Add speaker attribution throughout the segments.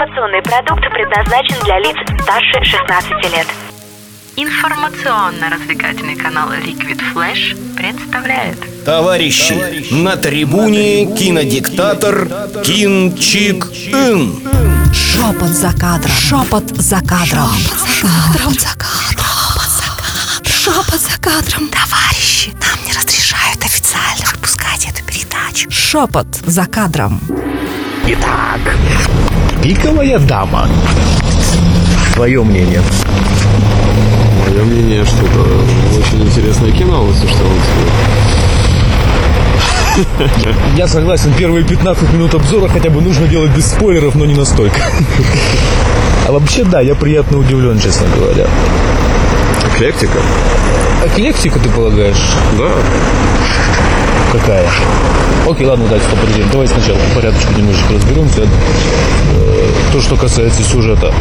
Speaker 1: Информационный продукт предназначен для лиц старше 16 лет.
Speaker 2: Информационно-развлекательный канал Liquid Flash представляет
Speaker 3: Товарищи, на трибуне кинодиктатор Кин Чик Ин.
Speaker 4: Шепот за кадром. Шепот за кадром. Шепот за кадром. Шепот за кадром. Товарищи, нам не разрешают официально выпускать эту передачу. Шепот за кадром.
Speaker 5: Итак, пиковая дама. Твое мнение.
Speaker 6: Мое мнение, что это очень интересное кино, если что сказать.
Speaker 5: Я согласен, первые 15 минут обзора хотя бы нужно делать без спойлеров, но не настолько. А вообще, да, я приятно удивлен, честно говоря.
Speaker 6: Эклектика?
Speaker 5: Эклектика, ты полагаешь?
Speaker 6: Да.
Speaker 5: Какая? Окей, ладно, дальше подожди. Давай сначала по порядочку немножечко разберемся. Э, То, что касается сюжета.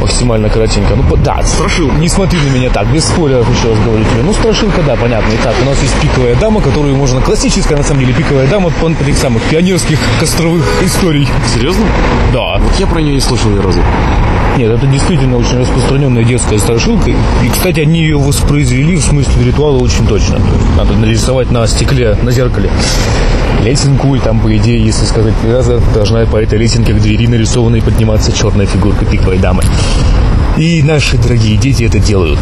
Speaker 5: Максимально коротенько. Ну, да,
Speaker 6: Страшилка.
Speaker 5: Не смотри на меня так, без спойлеров еще раз говорю тебе. Ну, страшилка, да, понятно. Итак, у нас есть пиковая дама, которую можно... Классическая, на самом деле, пиковая дама по этих самых пионерских костровых историй.
Speaker 6: Серьезно?
Speaker 5: Да.
Speaker 6: Вот я про нее не слышал ни разу.
Speaker 5: Нет, это действительно очень распространенная детская страшилка. И, кстати, они ее воспроизвели в смысле ритуала очень точно. Надо нарисовать на стекле, на зеркале лесенку, и там, по идее, если сказать три раза, должна по этой лесенке к двери нарисованной подниматься черная фигурка пиковой дамы. И наши дорогие дети это делают.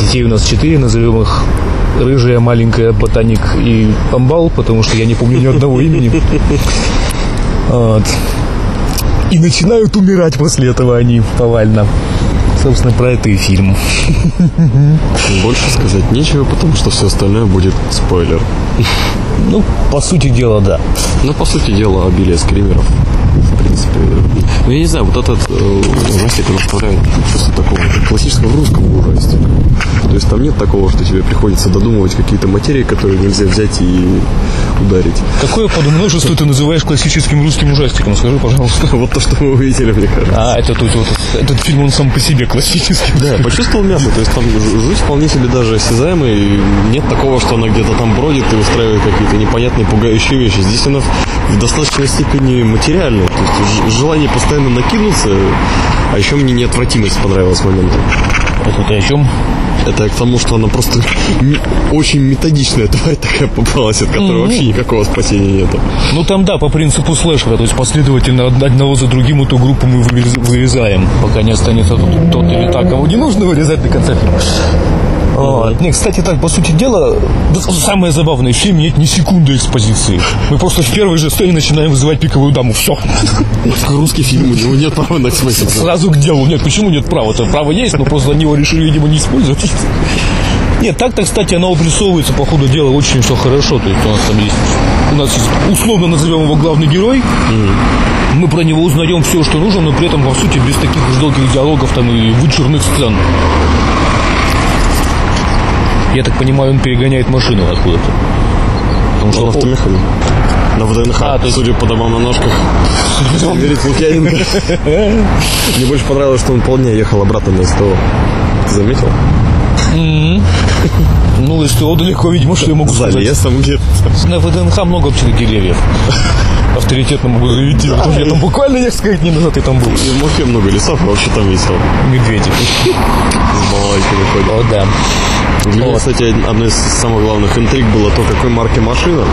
Speaker 5: Детей у нас четыре, назовем их Рыжая, маленькая, ботаник и Амбал, потому что я не помню ни одного имени. Вот. И начинают умирать после этого они повально. Собственно, про это и фильм.
Speaker 6: Больше сказать нечего, потому что все остальное будет спойлер.
Speaker 5: Ну, по сути дела, да.
Speaker 6: Ну, по сути дела, обилие скримеров. В принципе. Ну, я не знаю, вот этот э, ужастик он оставляет чувство такого классического русского ужастика. То есть там нет такого, что тебе приходится додумывать какие-то материи, которые нельзя взять и ударить.
Speaker 5: Какое подмножество ты называешь классическим русским ужастиком? Скажи, пожалуйста.
Speaker 6: Вот то, что мы увидели, мне кажется.
Speaker 5: А, это тут вот этот фильм, он сам по себе классический.
Speaker 6: Да, почувствовал мясо, то есть там жуть вполне себе даже осязаемая, и нет такого, что она где-то там бродит и устраивает какие-то непонятные пугающие вещи. Здесь она в достаточной степени материальная, то есть желание постоянно накинуться, а еще мне неотвратимость понравилась моментом.
Speaker 5: Это ты о чем?
Speaker 6: Это к тому, что она просто очень методичная тварь такая попалась, от которой вообще никакого спасения нету.
Speaker 5: Ну там да, по принципу слэшера, то есть последовательно од- одного за другим эту группу мы вырез- вырезаем, пока не останется тот, тот или та, кого не нужно вырезать до конца фильма. Вот. Не, кстати, так, по сути дела, самое забавное, в фильме нет ни секунды экспозиции. Мы просто в первой же сцене начинаем вызывать пиковую даму. Все.
Speaker 6: Русский фильм, у него нет права на экспозицию.
Speaker 5: Сразу к делу. Нет, почему нет права? Это право есть, но просто они его решили, видимо, не использовать. Нет, так-то, кстати, она обрисовывается по ходу дела очень все хорошо. То есть у нас там есть, у нас есть, условно назовем его главный герой. Мы про него узнаем все, что нужно, но при этом, по сути, без таких уж долгих диалогов там и вычурных сцен. Я так понимаю, он перегоняет машину откуда-то. Потому что
Speaker 6: На автомеханике. На ВДНХ,
Speaker 5: А, то есть-
Speaker 6: судя по домам на ножках. Верить Лукьяненко. Мне больше понравилось, что он полдня ехал обратно на СТО. Ты заметил?
Speaker 5: Ну, из СТО далеко, видимо, что я могу
Speaker 6: За
Speaker 5: сказать.
Speaker 6: лесом где-то.
Speaker 5: На ВДНХ много вообще деревьев. Авторитетно могу заявить. Потому что Я там буквально несколько дней назад я там был.
Speaker 6: И в Москве много лесов, и вообще там весело.
Speaker 5: Медведи.
Speaker 6: С балалайками ходят.
Speaker 5: О, да.
Speaker 6: Для меня, кстати, одной из самых главных интриг было то, какой марки машина.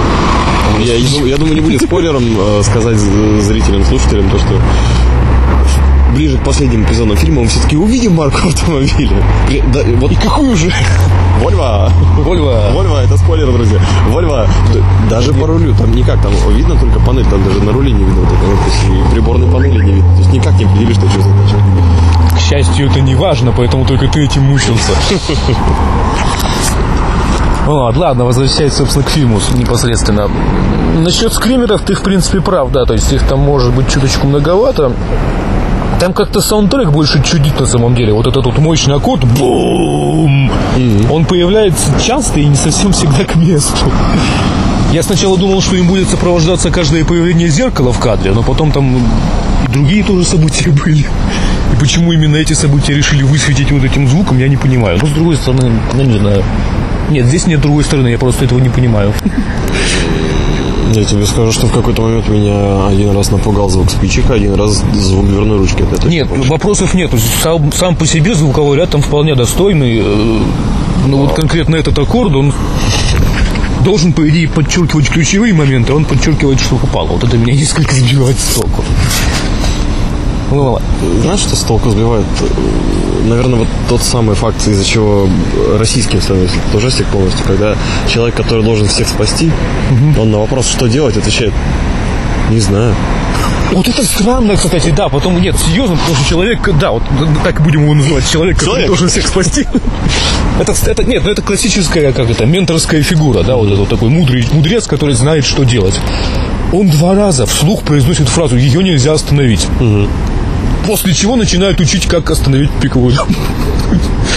Speaker 6: Я, я думаю- не будет спойлером э, сказать зрителям, слушателям, то, что ближе к последним эпизодам фильма мы все-таки увидим марку автомобиля. При- да, и вот
Speaker 5: И какую же?
Speaker 6: Вольво!
Speaker 5: Вольво.
Speaker 6: Вольво, это спойлер, друзья. Вольво. Даже по рулю, там никак, там видно только панель, там даже на руле не видно вот этого, то есть и приборной панели не видно. То есть никак не определили, что что значит.
Speaker 5: К счастью, это не важно, поэтому только ты этим мучился. Вот, ладно, возвращаясь, собственно, к фильму непосредственно. Насчет скримеров ты, в принципе, прав, да, то есть их там может быть чуточку многовато. Там как-то саундтрек больше чудит на самом деле. Вот этот вот мощный аккорд, бум, он появляется часто и не совсем всегда к месту. Я сначала думал, что им будет сопровождаться каждое появление зеркала в кадре, но потом там и другие тоже события были. И почему именно эти события решили высветить вот этим звуком, я не понимаю. Но с другой стороны, ну не знаю. Нет, здесь нет другой стороны, я просто этого не понимаю.
Speaker 6: Я тебе скажу, что в какой-то момент меня один раз напугал звук спичек, один раз звук дверной ручки. Это точно
Speaker 5: Нет,
Speaker 6: точно.
Speaker 5: вопросов нет. Сам, сам по себе звуковой ряд там вполне достойный. э, Но вот конкретно этот аккорд, он должен, по идее, подчеркивать ключевые моменты, а он подчеркивает, что упало. Вот это меня несколько сбивает с толку. Ну.
Speaker 6: Знаешь, что с толку сбивает? Наверное, вот тот самый факт, из-за чего российским становится этот ужастик полностью, когда человек, который должен всех спасти, он на вопрос, что делать, отвечает, не знаю.
Speaker 5: Вот это странно, кстати, да, потом нет, серьезно, потому что человек, да, вот так будем его называть, человек, который
Speaker 6: Человек.
Speaker 5: должен всех спасти. Это, это, нет, ну это классическая, как это, менторская фигура, да, вот это вот такой мудрый мудрец, который знает, что делать. Он два раза вслух произносит фразу «ее нельзя остановить». После чего начинает учить, как остановить пиковую даму.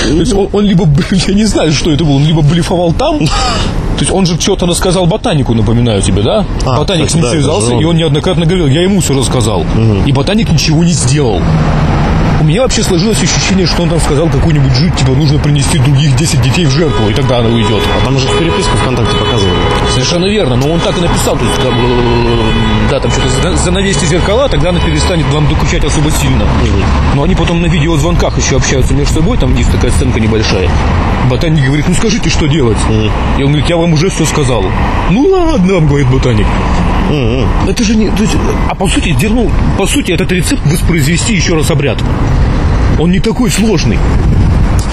Speaker 5: То есть он, он либо, я не знаю, что это было, он либо блефовал там, то есть он же что-то рассказал ботанику, напоминаю тебе, да?
Speaker 6: А,
Speaker 5: Ботаник с ним
Speaker 6: да,
Speaker 5: связался, и он неоднократно говорил, я ему все рассказал. И ботаник ничего не сделал. У меня вообще сложилось ощущение, что он там сказал какую-нибудь жуть, типа нужно принести других 10 детей в жертву, и тогда она уйдет.
Speaker 6: А там же в переписку ВКонтакте показывали.
Speaker 5: Совершенно верно, но он так и написал, то есть, да, э, да, там что-то за- занавесьте зеркала, тогда она перестанет вам докучать особо сильно. Но они потом на видеозвонках еще общаются между собой, там есть такая сценка небольшая. Ботаник говорит, ну скажите, что делать? И он говорит, я вам уже все сказал. Ну ладно, говорит ботаник. Это же не... то есть, а по сути, ну, по сути, этот рецепт воспроизвести еще раз обряд. Он не такой сложный.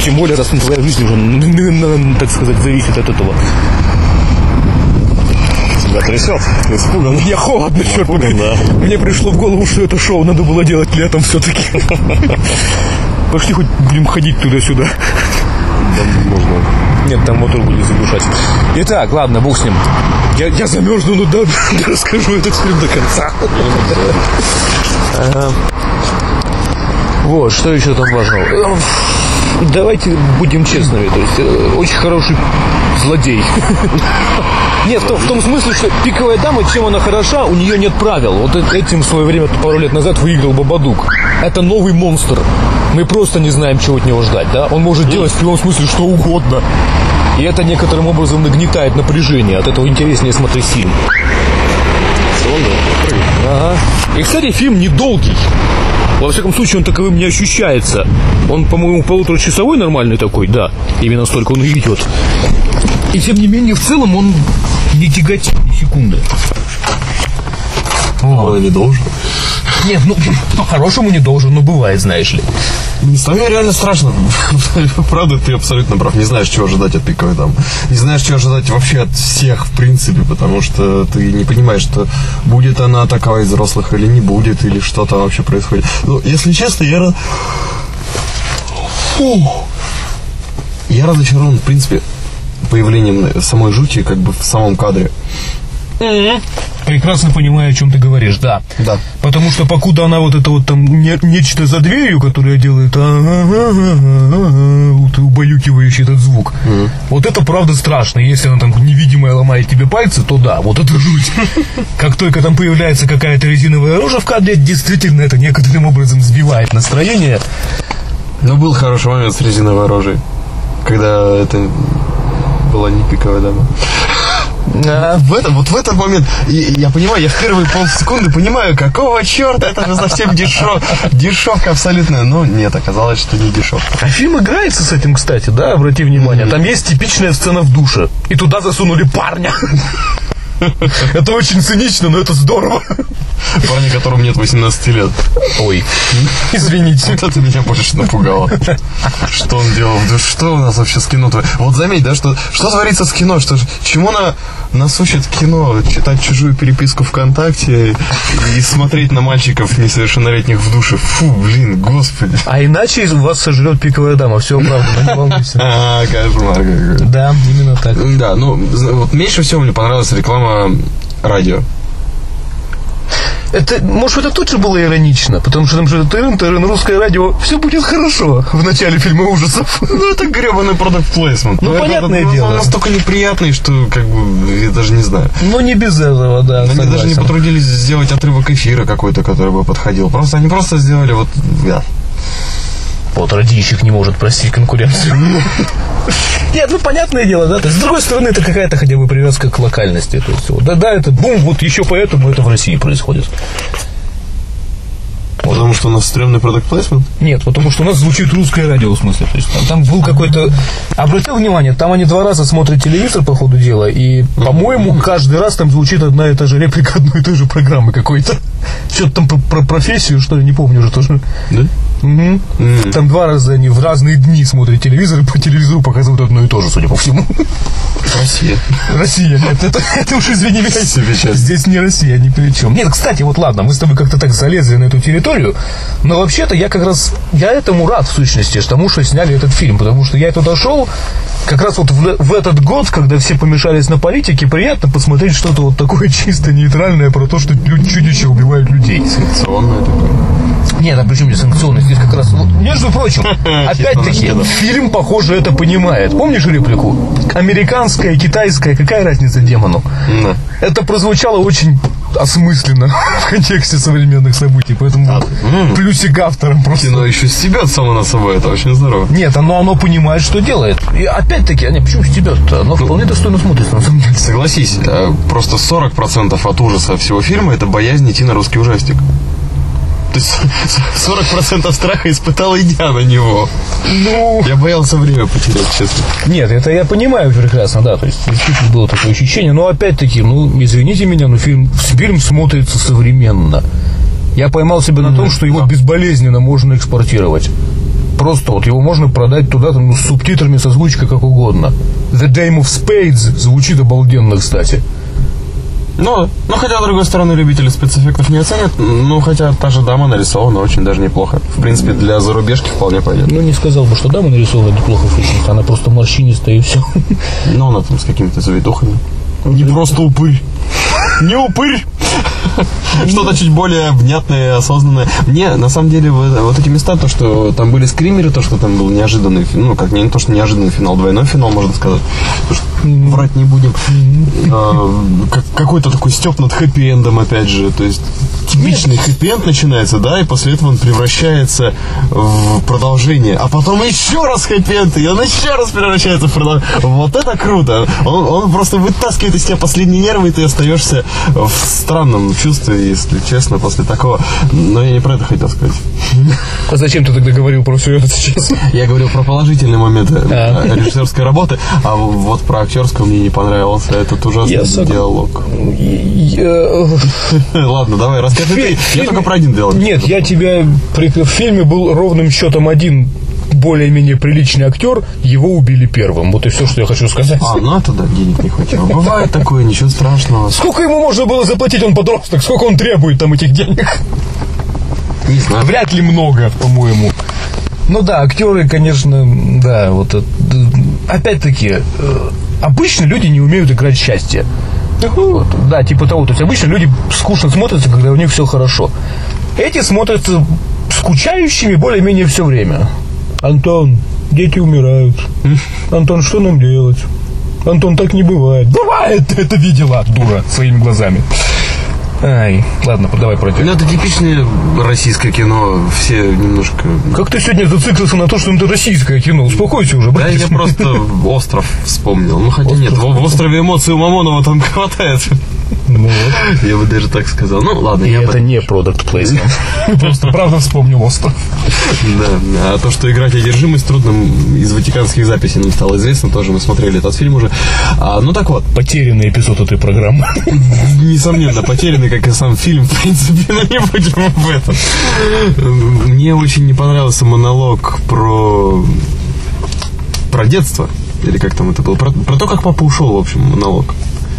Speaker 5: Тем более, раз твоя жизнь уже, н- н- н- так сказать, зависит от этого.
Speaker 6: Тебя трясет, испуган.
Speaker 5: Мне холодно, черт побери.
Speaker 6: да.
Speaker 5: Мне пришло в голову, что это шоу надо было делать летом все-таки. Пошли хоть будем ходить туда-сюда.
Speaker 6: Можно.
Speaker 5: Нет, там мотор будет заглушать. Итак, ладно, бог с ним. Я, я замерзну, но да, расскажу этот фильм до конца. Ага. Вот, что еще там важного? Давайте будем честными, то есть э, очень хороший злодей. Нет, в том, в том смысле, что пиковая дама, чем она хороша, у нее нет правил. Вот э- этим в свое время, пару лет назад, выиграл Бабадук. Это новый монстр. Мы просто не знаем, чего от него ждать, да? Он может делать в прямом смысле что угодно. И это некоторым образом нагнетает напряжение. От этого интереснее смотреть фильм. Ага. И, кстати, фильм недолгий. Во всяком случае, он таковым не ощущается. Он, по-моему, полуторачасовой нормальный такой, да. Именно столько он и идет. И тем не менее, в целом он не тяготит ни секунды.
Speaker 6: Он не должен.
Speaker 5: Нет, ну, по-хорошему не должен, но бывает, знаешь ли.
Speaker 6: Местами реально страшно. Правда, ты абсолютно прав. Не знаешь, чего ожидать от пиковой дамы. Не знаешь, чего ожидать вообще от всех, в принципе, потому что ты не понимаешь, что будет она такая из взрослых или не будет, или что там вообще происходит. Ну, если честно, я... Фу. Я разочарован, в принципе, появлением самой жути как бы в самом кадре.
Speaker 5: Прекрасно понимаю, о чем ты говоришь, да.
Speaker 6: Да.
Speaker 5: Потому что покуда она вот это вот там не- нечто за дверью, которое делает «а-а-а-а-а», вот убаюкивающий этот звук. Вот это правда страшно. Если она там невидимая ломает тебе пальцы, то да, вот это жуть. Как только там появляется какая-то резиновая рожа в кадре, действительно это некоторым образом сбивает настроение.
Speaker 6: Но был хороший момент с резиновой рожей, когда это была не пиковая дама. В этом, вот в этот момент, и- я понимаю, я в первые полсекунды понимаю, какого черта, это же совсем дешев, дешевка абсолютная. Но нет, оказалось, что не дешевка.
Speaker 5: А фильм играется с этим, кстати, да, обрати внимание. Там есть типичная сцена в душе. И туда засунули парня. Это очень цинично, но это здорово.
Speaker 6: Парень, которому нет 18 лет.
Speaker 5: Ой, извините.
Speaker 6: Вот это меня больше напугало. Что он делал? Что у нас вообще с кино? Вот заметь, да, что, что творится с кино? Что, чему на, нас учат кино? Читать чужую переписку ВКонтакте и смотреть на мальчиков несовершеннолетних в душе. Фу, блин, господи.
Speaker 5: А иначе вас сожрет пиковая дама. Все правда, не волнуйся.
Speaker 6: А, кошмар.
Speaker 5: Да, именно так.
Speaker 6: Да, ну, вот меньше всего мне понравилась реклама радио.
Speaker 5: Это, может, это тут же было иронично, потому что там же ТРН, ТРН, русское радио, все будет хорошо в начале фильма ужасов.
Speaker 6: Ну, это гребаный продукт плейсмент.
Speaker 5: Ну,
Speaker 6: это-
Speaker 5: понятное
Speaker 6: это-
Speaker 5: дело.
Speaker 6: Он настолько неприятный, что, как бы, я даже не знаю.
Speaker 5: Но не без этого, да,
Speaker 6: Они даже не потрудились сделать отрывок эфира какой-то, который бы подходил. Просто они просто сделали вот... Да.
Speaker 5: Вот радищик не может простить конкуренцию. Нет, ну понятное дело, да. То есть, с другой стороны, это какая-то хотя бы привязка к локальности. То есть, да, да, это бум, вот еще поэтому это в России происходит.
Speaker 6: Потому что у нас стрёмный продукт плейсмент?
Speaker 5: Нет, потому что у нас звучит русское радио, в смысле. То есть там, там был какой-то... Обратил внимание, там они два раза смотрят телевизор по ходу дела, и, по-моему, каждый раз там звучит одна и та же реплика одной и той же программы какой-то. Что-то там про, про профессию, что ли, не помню уже тоже.
Speaker 6: Да?
Speaker 5: Мгм. Там два раза они в разные дни смотрят телевизор, и по телевизору показывают одно и то же, судя по всему.
Speaker 6: Россия.
Speaker 5: Россия, нет, это, это уж извини меня. Здесь не Россия, ни при чем. Нет, кстати, вот ладно, мы с тобой как-то так залезли на эту территорию, но вообще-то я как раз, я этому рад в сущности, тому, что сняли этот фильм, потому что я туда шел как раз вот в, в этот год, когда все помешались на политике, приятно посмотреть что-то вот такое чисто нейтральное про то, что чудища убивают людей.
Speaker 6: Санкционная такая.
Speaker 5: Нет, а причем здесь санкционный? Здесь как раз... ну, между прочим, опять-таки,
Speaker 6: Честно,
Speaker 5: фильм, похоже, это понимает. Помнишь реплику? Американская, китайская, какая разница демону? Это прозвучало очень осмысленно в контексте современных событий, поэтому
Speaker 6: м.
Speaker 5: плюсик авторам просто.
Speaker 6: Кино еще стебет само на собой, это очень здорово.
Speaker 5: Нет, оно, оно понимает, что делает. И опять-таки, а не, почему стебет-то? Оно вполне достойно смотрится, на самом деле.
Speaker 6: Согласись, э, просто 40% от ужаса всего фильма это боязнь идти на русский ужастик. То есть 40% страха испытал и я на него.
Speaker 5: Ну,
Speaker 6: Я боялся время потерять, честно.
Speaker 5: Нет, это я понимаю прекрасно, да, то есть действительно было такое ощущение, но опять-таки, ну, извините меня, но фильм, фильм смотрится современно. Я поймал себя на том, что его безболезненно можно экспортировать. Просто вот его можно продать туда там, ну, с субтитрами, со озвучкой, как угодно. The Dame of Spades звучит обалденно, кстати.
Speaker 6: Ну, но хотя, с другой стороны, любители спецэффектов не оценят. Ну, хотя та же дама нарисована очень даже неплохо. В принципе, для зарубежки вполне пойдет.
Speaker 5: Ну, не сказал бы, что дама нарисована неплохо в она просто морщинистая и все.
Speaker 6: Но она там с какими-то завитухами. Не просто упырь. Не упырь! Что-то чуть более внятное, осознанное. Мне, на самом деле, вот, вот эти места, то, что там были скримеры, то, что там был неожиданный, ну, как не, не то, что неожиданный финал, двойной финал, можно сказать. Врать не будем. А, как- какой-то такой степ над хэппи-эндом, опять же. То есть типичный хэппи-энд начинается, да, и после этого он превращается в продолжение. А потом еще раз хэппи-энд, и он еще раз превращается в продолжение. Вот это круто. Он, он просто вытаскивает из тебя последние нервы, и ты остаешься в странном чувстве, если честно, после такого. Но я не про это хотел сказать.
Speaker 5: А зачем ты тогда говорил про все это сейчас?
Speaker 6: Я говорил про положительные моменты
Speaker 5: А.
Speaker 6: э, режиссерской работы, а вот про актерскую мне не понравился этот ужасный
Speaker 5: Я сог-
Speaker 6: диалог.
Speaker 5: Я-
Speaker 6: Ладно, давай, расскажи ты. Я
Speaker 5: фильме-
Speaker 6: только про один диалог.
Speaker 5: Нет, я тебя... В фильме был ровным счетом один более-менее приличный актер, его убили первым. Вот и все, что я хочу сказать.
Speaker 6: А, ну это да, денег не хватило. Бывает такое, ничего страшного.
Speaker 5: Сколько ему можно было заплатить, он подросток? Сколько он требует там этих денег?
Speaker 6: Не знаю.
Speaker 5: Вряд ли много, по-моему. Ну да, актеры, конечно, да, вот опять-таки, э, обычно люди не умеют играть счастье. Вот, да, типа того. То есть обычно люди скучно смотрятся, когда у них все хорошо. Эти смотрятся скучающими более-менее все время. Антон, дети умирают. Антон, что нам делать? Антон, так не бывает. Бывает! Ты это видела, дура, своими глазами. Ай, ладно, давай пройдем.
Speaker 6: Ну, это типичное российское кино. Все немножко...
Speaker 5: Как ты сегодня зациклился на то, что это российское кино? Успокойся уже,
Speaker 6: Да,
Speaker 5: братец.
Speaker 6: я просто остров вспомнил. Ну, хотя нет, в, в острове эмоций у Мамонова там хватает.
Speaker 5: Ну вот.
Speaker 6: Я бы даже так сказал. Ну, ладно,
Speaker 5: И
Speaker 6: я
Speaker 5: это
Speaker 6: этом-
Speaker 5: не продукт плейсмент. Просто правда вспомнил остров.
Speaker 6: Да, а то, что играть одержимость трудным из ватиканских записей нам стало известно, тоже мы смотрели этот фильм уже. А, ну так вот,
Speaker 5: Потерянный эпизод этой программы.
Speaker 6: несомненно, потерянный, как и сам фильм, в принципе, но не будем об этом. Мне очень не понравился монолог про про детство. Или как там это было? Про, про то, как папа ушел, в общем, монолог.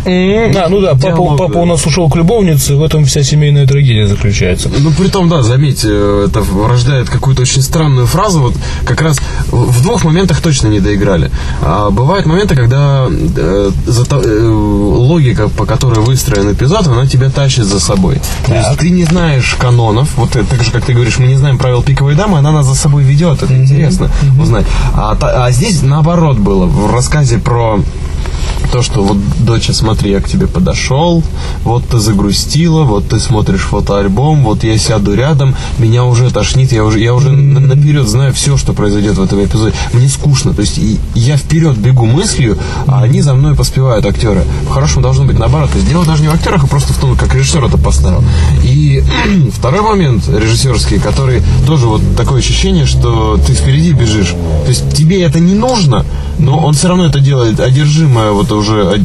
Speaker 5: А, ну да, папа,
Speaker 6: Диалог,
Speaker 5: папа
Speaker 6: да.
Speaker 5: у нас ушел к любовнице, в этом вся семейная трагедия заключается.
Speaker 6: Ну, при том, да, заметь, э, это рождает какую-то очень странную фразу. Вот как раз в двух моментах точно не доиграли. А бывают моменты, когда э, зато- э, логика, по которой выстроен эпизод, она тебя тащит за собой. То есть ты не знаешь канонов, вот так же, как ты говоришь, мы не знаем правил пиковой дамы, она нас за собой ведет, это интересно узнать. А, та- а здесь наоборот было, в рассказе про то, что вот, доча, смотри, я к тебе подошел, вот ты загрустила, вот ты смотришь фотоальбом, вот я сяду рядом, меня уже тошнит, я уже, я уже на- наперед знаю все, что произойдет в этом эпизоде. Мне скучно, то есть я вперед бегу мыслью, а они за мной поспевают актеры. По-хорошему должно быть наоборот. То есть дело даже не в актерах, а просто в том, как режиссер это поставил. И второй момент режиссерский, который тоже вот такое ощущение, что ты впереди бежишь. То есть тебе это не нужно, но он все равно это делает. Одержимая вот уже э,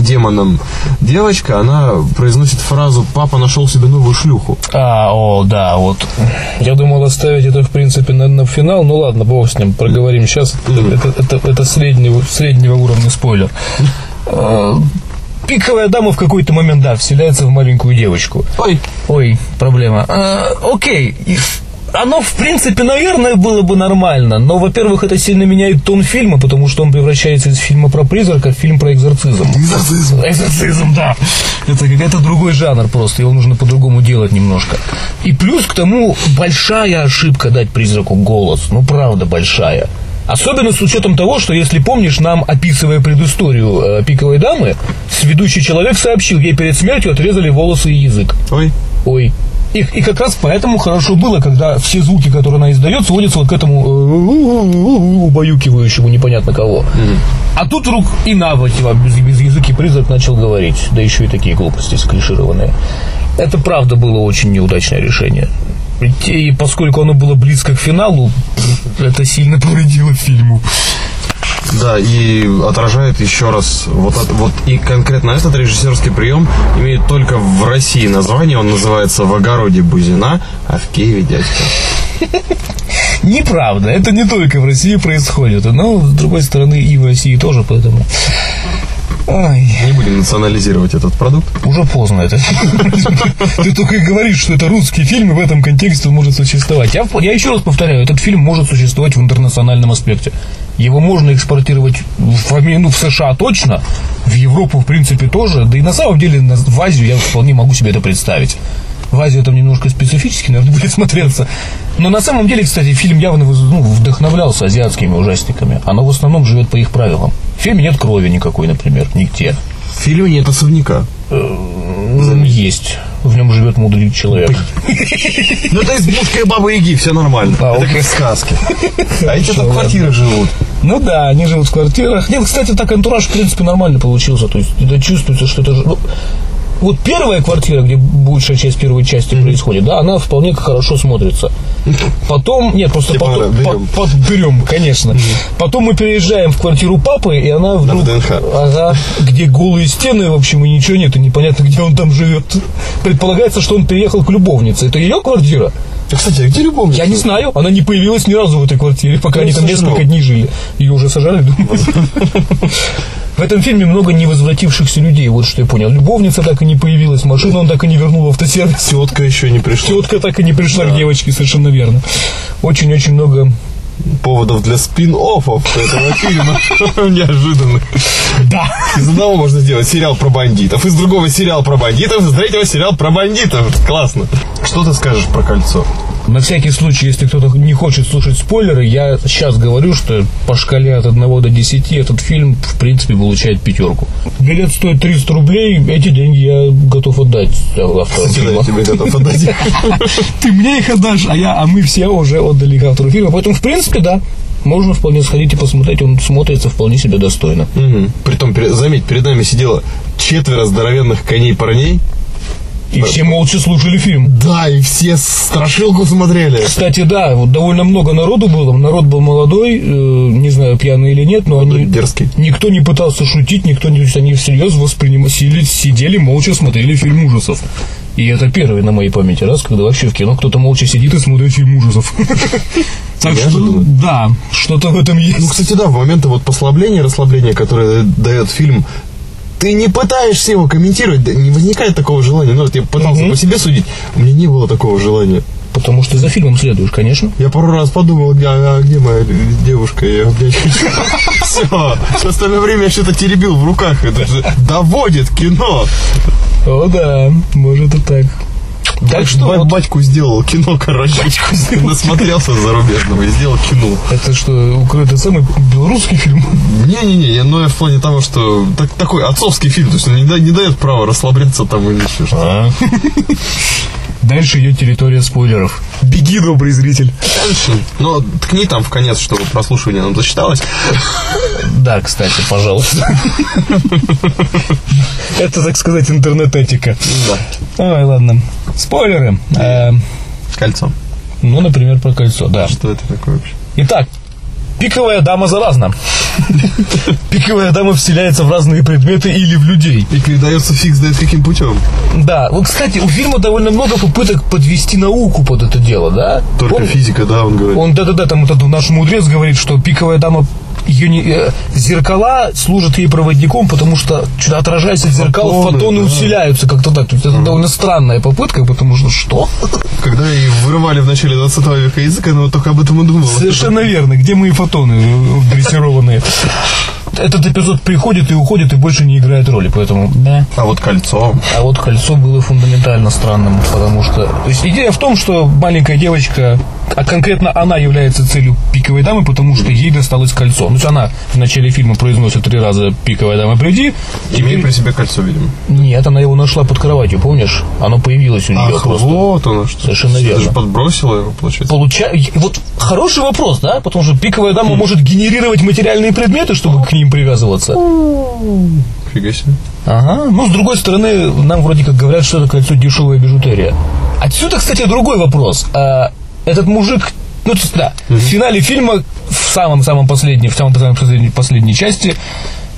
Speaker 6: демоном девочка, она произносит фразу «папа нашел себе новую шлюху».
Speaker 5: А, о, да, вот. Я думал оставить это, в принципе, на, на финал. Ну ладно, бог с ним, проговорим сейчас. Это, это, это среднего, среднего уровня спойлер. А, Пиковая дама в какой-то момент, да, вселяется в маленькую девочку.
Speaker 6: Ой,
Speaker 5: Ой, проблема. А, окей. Оно, в принципе, наверное, было бы нормально, но, во-первых, это сильно меняет тон фильма, потому что он превращается из фильма про призрака в фильм про экзорцизм. Экзорцизм. Экзорцизм, да. Это какой-то другой жанр просто, его нужно по-другому делать немножко. И плюс к тому, большая ошибка дать призраку голос. Ну, правда, большая. Особенно с учетом того, что, если помнишь, нам, описывая предысторию э, «Пиковой дамы», сведущий человек сообщил, ей перед смертью отрезали волосы и язык.
Speaker 6: ой.
Speaker 5: Ой. И, и как раз поэтому хорошо было, когда все звуки, которые она издает, сводятся вот к этому э, убаюкивающему непонятно кого. А тут вдруг и Наватива без, без языки призрак начал говорить. Да еще и такие глупости склишированные. Это правда было очень неудачное решение. И поскольку оно было близко к финалу, это сильно повредило фильму.
Speaker 6: Да, и отражает еще раз, вот, от- вот и конкретно этот режиссерский прием имеет только в России название, он называется «В огороде Бузина, а в Киеве дядька».
Speaker 5: Неправда, это не только в России происходит, но, с другой стороны, и в России тоже, поэтому... Ой,
Speaker 6: Не будем национализировать этот продукт.
Speaker 5: уже поздно это. Ты только и говоришь, что это русский фильм, и в этом контексте он может существовать. Я, я еще раз повторяю, этот фильм может существовать в интернациональном аспекте. Его можно экспортировать в, ну, в США точно, в Европу, в принципе, тоже, да и на самом деле в Азию я вполне могу себе это представить. В Азии там немножко специфически, наверное, будет смотреться. Но на самом деле, кстати, фильм явно ну, вдохновлялся азиатскими ужастиками. Оно в основном живет по их правилам. В фильме нет крови никакой, например, нигде.
Speaker 6: В фильме нет особняка.
Speaker 5: М, Есть. В нем живет мудрый человек.
Speaker 6: Ну это избушка и бабы Яги, все нормально.
Speaker 5: А,
Speaker 6: это как в сказке. А эти там квартирах живут.
Speaker 5: Ну да, они живут в квартирах. Нет, кстати, так антураж, в принципе, нормально получился. То есть это чувствуется, что это... вот первая квартира, где большая часть первой части происходит, да, она вполне хорошо смотрится. Потом, нет, просто
Speaker 6: Типа,
Speaker 5: потом,
Speaker 6: берем.
Speaker 5: по- по- берем, конечно. Потом мы переезжаем в квартиру папы, и она вдруг,
Speaker 6: ВДНХ.
Speaker 5: ага, где голые стены, в общем, и ничего нет, и непонятно, где он там живет. Предполагается, что он переехал к любовнице. Это ее квартира?
Speaker 6: А, кстати, а где любовница?
Speaker 5: Я не знаю, она не появилась ни разу в этой квартире, пока
Speaker 6: Ну,
Speaker 5: они там
Speaker 6: сожжено.
Speaker 5: несколько дней жили. Ее уже сажали, думаю. В этом фильме много невозвратившихся людей, вот что я понял. Любовница так и не появилась, машину он так и не вернул в автосервис.
Speaker 6: Тетка еще не пришла.
Speaker 5: Тетка так и не пришла к девочке, совершенно верно. Очень-очень много...
Speaker 6: Поводов для спин-оффов этого фильма неожиданных.
Speaker 5: Да.
Speaker 6: Из одного можно сделать сериал про бандитов, из другого сериал про бандитов, из третьего сериал про бандитов. Классно. Что ты скажешь про кольцо?
Speaker 5: На всякий случай, если кто-то не хочет слушать спойлеры, я сейчас говорю, что по шкале от 1 до 10 этот фильм, в принципе, получает пятерку. Билет стоит 300 рублей, эти деньги я готов отдать автору фильма.
Speaker 6: я тебе готов отдать.
Speaker 5: Ты мне их отдашь, а я, а мы все уже отдали их автору фильма. Поэтому, в принципе, да, можно вполне сходить и посмотреть, он смотрится вполне себе достойно.
Speaker 6: Мгм. Притом, заметь, перед нами сидело четверо здоровенных коней-парней.
Speaker 5: И все молча слушали фильм.
Speaker 6: Да, и все страшилку смотрели.
Speaker 5: Кстати, да, вот довольно много народу было. Народ был молодой, э, не знаю, пьяный или нет, но они...
Speaker 6: Дерзкий.
Speaker 5: Никто не пытался шутить, никто не... Они всерьез воспринимали, сидели, молча смотрели фильм ужасов. И это первый на моей памяти раз, когда вообще в кино кто-то молча сидит и смотрит фильм ужасов. Так что, да, что-то в этом
Speaker 6: Ну,
Speaker 5: есть.
Speaker 6: кстати, да, в моменты вот послабления, расслабления, которое дает фильм, ты не пытаешься его комментировать, да, не возникает такого желания. Ну, вот я пытался
Speaker 5: Мгм.
Speaker 6: по себе судить, у меня не было такого желания.
Speaker 5: Потому что за фильмом следуешь, конечно.
Speaker 6: Я пару раз подумал, где, а где моя девушка, я блядь, все, все остальное время я что-то теребил в руках, это же доводит кино.
Speaker 5: О, да, может и так. Так что
Speaker 6: Ба-
Speaker 5: вот-
Speaker 6: Батьку сделал кино, короче. Насмотрелся зарубежного и сделал кино.
Speaker 5: Это что, это самый белорусский фильм?
Speaker 6: Не-не-не, я- ну я в плане того, что так- такой отцовский фильм, то есть он не, не дает права расслабляться там или еще что-то.
Speaker 5: Дальше идет территория спойлеров. Беги, добрый зритель.
Speaker 6: Дальше. Но ткни там в конец, чтобы прослушивание нам засчиталось.
Speaker 5: Да, кстати, пожалуйста. Это, так сказать, интернет-этика.
Speaker 6: Да.
Speaker 5: Ой, ладно. Спойлеры. Э,
Speaker 6: Кольцо.
Speaker 5: Ну, например, про кольцо, да.
Speaker 6: Что это такое вообще?
Speaker 5: Итак, пиковая дама заразна. Пиковая дама вселяется в разные предметы или в людей.
Speaker 6: И передается фиг знает каким путем.
Speaker 5: Да, вот, кстати, у фильма довольно много попыток подвести науку под это дело, да?
Speaker 6: Только
Speaker 5: Помни-
Speaker 6: физика, да, он говорит.
Speaker 5: Он, да-да-да, там вот этот наш мудрец говорит, что пиковая дама ее не- э, зеркала служат ей проводником, потому что что-то отражаясь от зеркал,
Speaker 6: Фотоны,
Speaker 5: фотоны,
Speaker 6: да.
Speaker 5: усиляются как-то так. То есть это довольно странная попытка, потому что что?
Speaker 6: Когда и вырывали в начале 20 века язык, она вот только об этом и думала.
Speaker 5: Совершенно верно. Где мои фотоны э, дрессированные? Этот эпизод приходит и уходит и больше не играет роли, поэтому да.
Speaker 6: А вот кольцо.
Speaker 5: А вот кольцо было фундаментально странным, потому что... То есть идея в том, что маленькая девочка, а конкретно она является целью пиковой дамы, потому что ей досталось кольцо. Ну, то есть она в начале фильма произносит три раза «пиковая дама, приди».
Speaker 6: Имеет при себе кольцо, видимо.
Speaker 5: Нет, она его нашла под кроватью, помнишь? Оно появилось у нее
Speaker 6: Ах,
Speaker 5: просто.
Speaker 6: вот оно что.
Speaker 5: Совершенно верно.
Speaker 6: же подбросила его, получается.
Speaker 5: Получа... Вот хороший вопрос, да? Потому что пиковая дама может генерировать материальные предметы, чтобы к ним привязываться.
Speaker 6: Фига себе.
Speaker 5: Ага. Ну, с другой стороны, нам вроде как говорят, что это кольцо дешевая бижутерия. Отсюда, кстати, другой вопрос. А, этот мужик, ну, да, в финале фильма, в самом-самом последнем, в самом самом последней, последней части,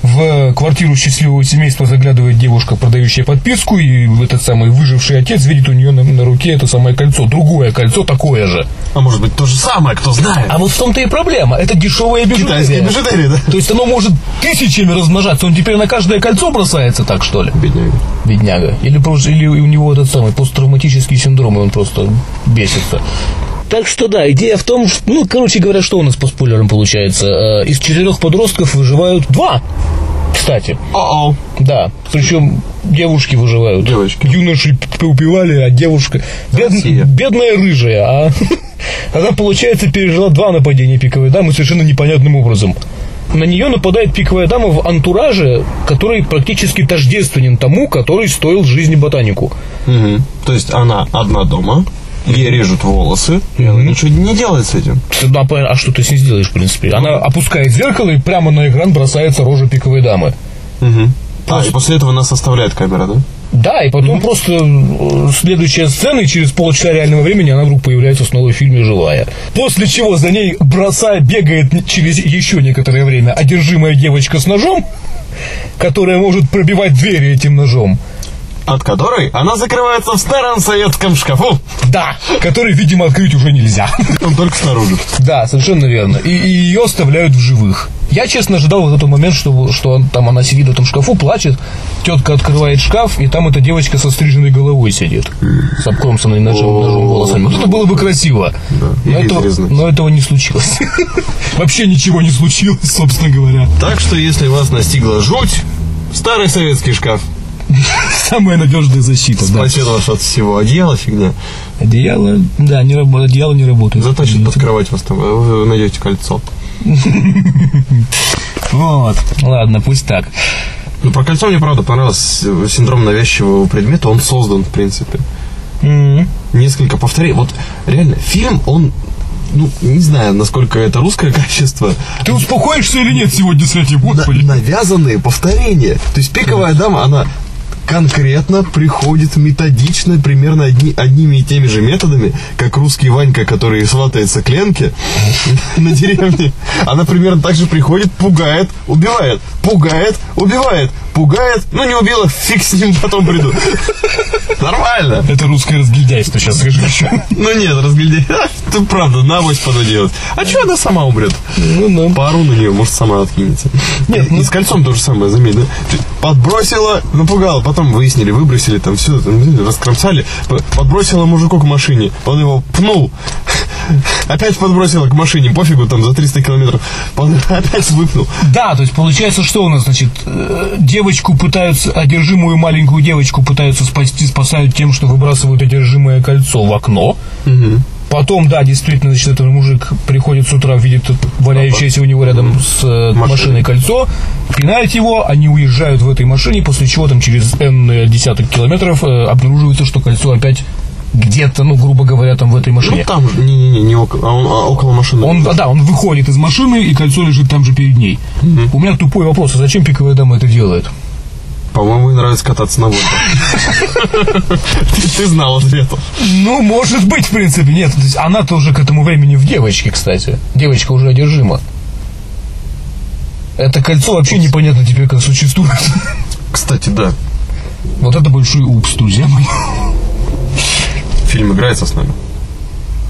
Speaker 5: в квартиру счастливого семейства заглядывает девушка, продающая подписку, и этот самый выживший отец видит у нее на, на руке это самое кольцо, другое кольцо, такое же.
Speaker 6: А может быть то же самое, кто знает.
Speaker 5: А вот в том-то и проблема. Это дешевая
Speaker 6: Китайская
Speaker 5: бижутерия.
Speaker 6: бижутерия, да?
Speaker 5: То есть оно может тысячами размножаться. Он теперь на каждое кольцо бросается так, что ли?
Speaker 6: Бедняга.
Speaker 5: бедняга. Или, просто- или у него этот самый посттравматический синдром, и он просто бесится. Так что да, идея в том, что, ну, короче говоря, что у нас по спойлерам получается? Э, Из четырех подростков выживают два. Кстати,
Speaker 6: О-о.
Speaker 5: да. Причем девушки выживают.
Speaker 6: Девочки.
Speaker 5: Юноши поубивали, а девушка... бед- бедная рыжая, а она, получается, пережила два нападения пиковой дамы совершенно непонятным образом. На нее нападает пиковая дама в антураже, который практически тождественен тому, который стоил жизни ботанику.
Speaker 6: Мгм. То есть она одна дома, ей режут волосы, и она ничего не делает с этим.
Speaker 5: Ну, а что ты с ней сделаешь, в принципе? Она опускает зеркало и прямо на экран бросается рожа пиковой дамы.
Speaker 6: Мгм. А, и после этого нас оставляет камера, да?
Speaker 5: Да, и потом просто э, следующая сцена, и через полчаса реального времени она вдруг появляется снова в фильме живая. После чего за ней бросая, бегает через еще некоторое время одержимая девочка с ножом, которая может пробивать двери этим ножом.
Speaker 6: От которой она закрывается в старом советском шкафу.
Speaker 5: Да, который, видимо, открыть уже нельзя.
Speaker 6: Он только снаружи.
Speaker 5: Да, совершенно верно. И, и ее оставляют в живых. Я, честно, ожидал вот этот момент, что, что он- там она сидит в этом шкафу, плачет, тетка открывает шкаф, и там эта девочка со стриженной головой сидит, с обкромсанной ножом, ножом волосами. Вот это было бы красиво.
Speaker 6: и
Speaker 5: но, этого, но этого не случилось. Вообще ничего не случилось, собственно говоря.
Speaker 6: Так что, если вас настигла жуть, старый советский шкаф
Speaker 5: Самая надежная защита, да.
Speaker 6: спасет вас от всего. Одеяло фигня.
Speaker 5: Одеяло, да, не работает, одеяло не работает.
Speaker 6: Затащит под кровать вас там, вы найдете кольцо.
Speaker 5: Вот, ладно, пусть так.
Speaker 6: Ну, про кольцо мне, правда, понравился синдром навязчивого предмета. Он создан, в принципе. Несколько повторений. Вот, реально, фильм, он... Ну, не знаю, насколько это русское качество.
Speaker 5: Ты успокоишься или нет сегодня с этим,
Speaker 6: На-
Speaker 5: господи?
Speaker 6: навязанные повторения. То есть пиковая дама, она конкретно приходит методично, примерно одни, одними и теми же методами, как русский Ванька, который сватается к Ленке на деревне. Она примерно так же приходит, пугает, убивает, пугает, убивает, пугает, ну не убила, фиг с ним, потом приду. Нормально.
Speaker 5: Это русское разгильдяйство, сейчас скажу еще.
Speaker 6: Ну нет, разгляди. Ты правда, на авось подо делать. А что она сама умрет?
Speaker 5: Ну, да.
Speaker 6: Пару на нее, может, сама откинется.
Speaker 5: Нет,
Speaker 6: и,
Speaker 5: ну-
Speaker 6: и с кольцом то же самое, заметь, да? Подбросила, напугала, потом выяснили, выбросили, там все, раскромсали. Подбросила мужику к машине, он его пнул. Опять подбросила к машине, пофигу, там за 300 километров. Опять выпнул.
Speaker 5: Да, то есть получается, что у нас, значит, э, девочку пытаются, одержимую маленькую девочку пытаются спасти, спасают тем, что выбрасывают одержимое кольцо в окно. Потом, да, действительно, значит, этот мужик приходит с утра, видит валяющееся у него рядом с э, машиной кольцо, пинает его, они уезжают в этой машине, после чего там через N десяток километров э, обнаруживается, что кольцо опять где-то, ну, грубо говоря, там в этой
Speaker 6: Ну,
Speaker 5: машине.
Speaker 6: там же, не-не-не, не около, а он, а около машины.
Speaker 5: Он, да, он выходит из машины, и кольцо лежит там же перед ней. У меня тупой вопрос, а зачем пиковая дама это делает?
Speaker 6: По-моему, ей нравится кататься на лодке. Ты- знал ответ.
Speaker 5: Ну, может быть, в принципе, нет. Она тоже к этому времени в девочке, кстати. Девочка уже одержима. Это кольцо вообще непонятно теперь, как существует.
Speaker 6: Кстати, да.
Speaker 5: Вот это большой упс, друзья мои.
Speaker 6: Фильм играется с нами.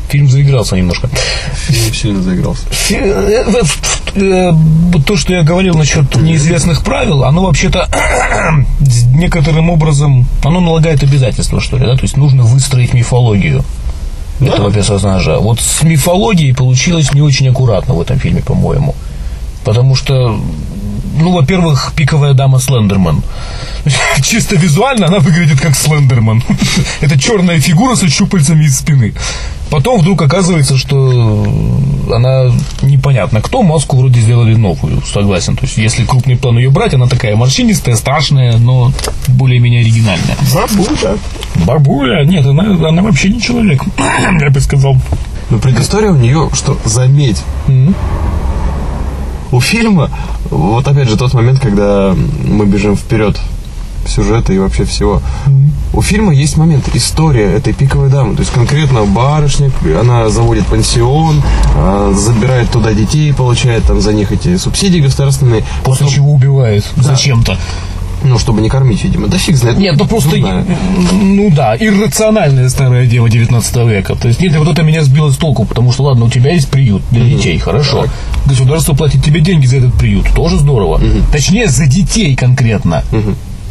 Speaker 5: Фильм заигрался немножко.
Speaker 6: Фильм сильно заигрался.
Speaker 5: Э, э, То, что я говорил насчет неизвестных правил, оно вообще-то некоторым образом, оно налагает обязательства, что ли, да? То есть нужно выстроить мифологию этого персонажа. Вот с мифологией получилось не очень аккуратно в этом фильме, по-моему. Потому что, ну, во-первых, пиковая дама Слендерман. Чисто визуально она выглядит как Слендерман. Это черная фигура со щупальцами из спины. Потом вдруг оказывается, что она непонятно кто, маску вроде сделали новую, согласен. То есть, если крупный план ее брать, она такая морщинистая, страшная, но более-менее оригинальная.
Speaker 6: Бабуля.
Speaker 5: Бабуля, нет, она, она вообще не человек, я бы сказал.
Speaker 6: Но предыстория у нее, что заметь, у фильма, вот опять же тот момент, когда мы бежим вперед сюжета и вообще всего. У фильма есть момент, история этой пиковой дамы. То есть конкретно барышня, она заводит пансион, а, забирает туда детей, получает там за них эти субсидии государственные.
Speaker 5: После чего убивает зачем-то.
Speaker 6: Ну, чтобы не кормить, видимо. Да фиг знает.
Speaker 5: Нет, ну просто,
Speaker 6: да.
Speaker 5: ну да, иррациональная старая дева 19 века. То есть, нет, вот это меня сбило с толку, потому что, ладно, у тебя есть приют для детей, хорошо. Государство платит тебе деньги за этот приют, тоже здорово. Точнее, за детей конкретно.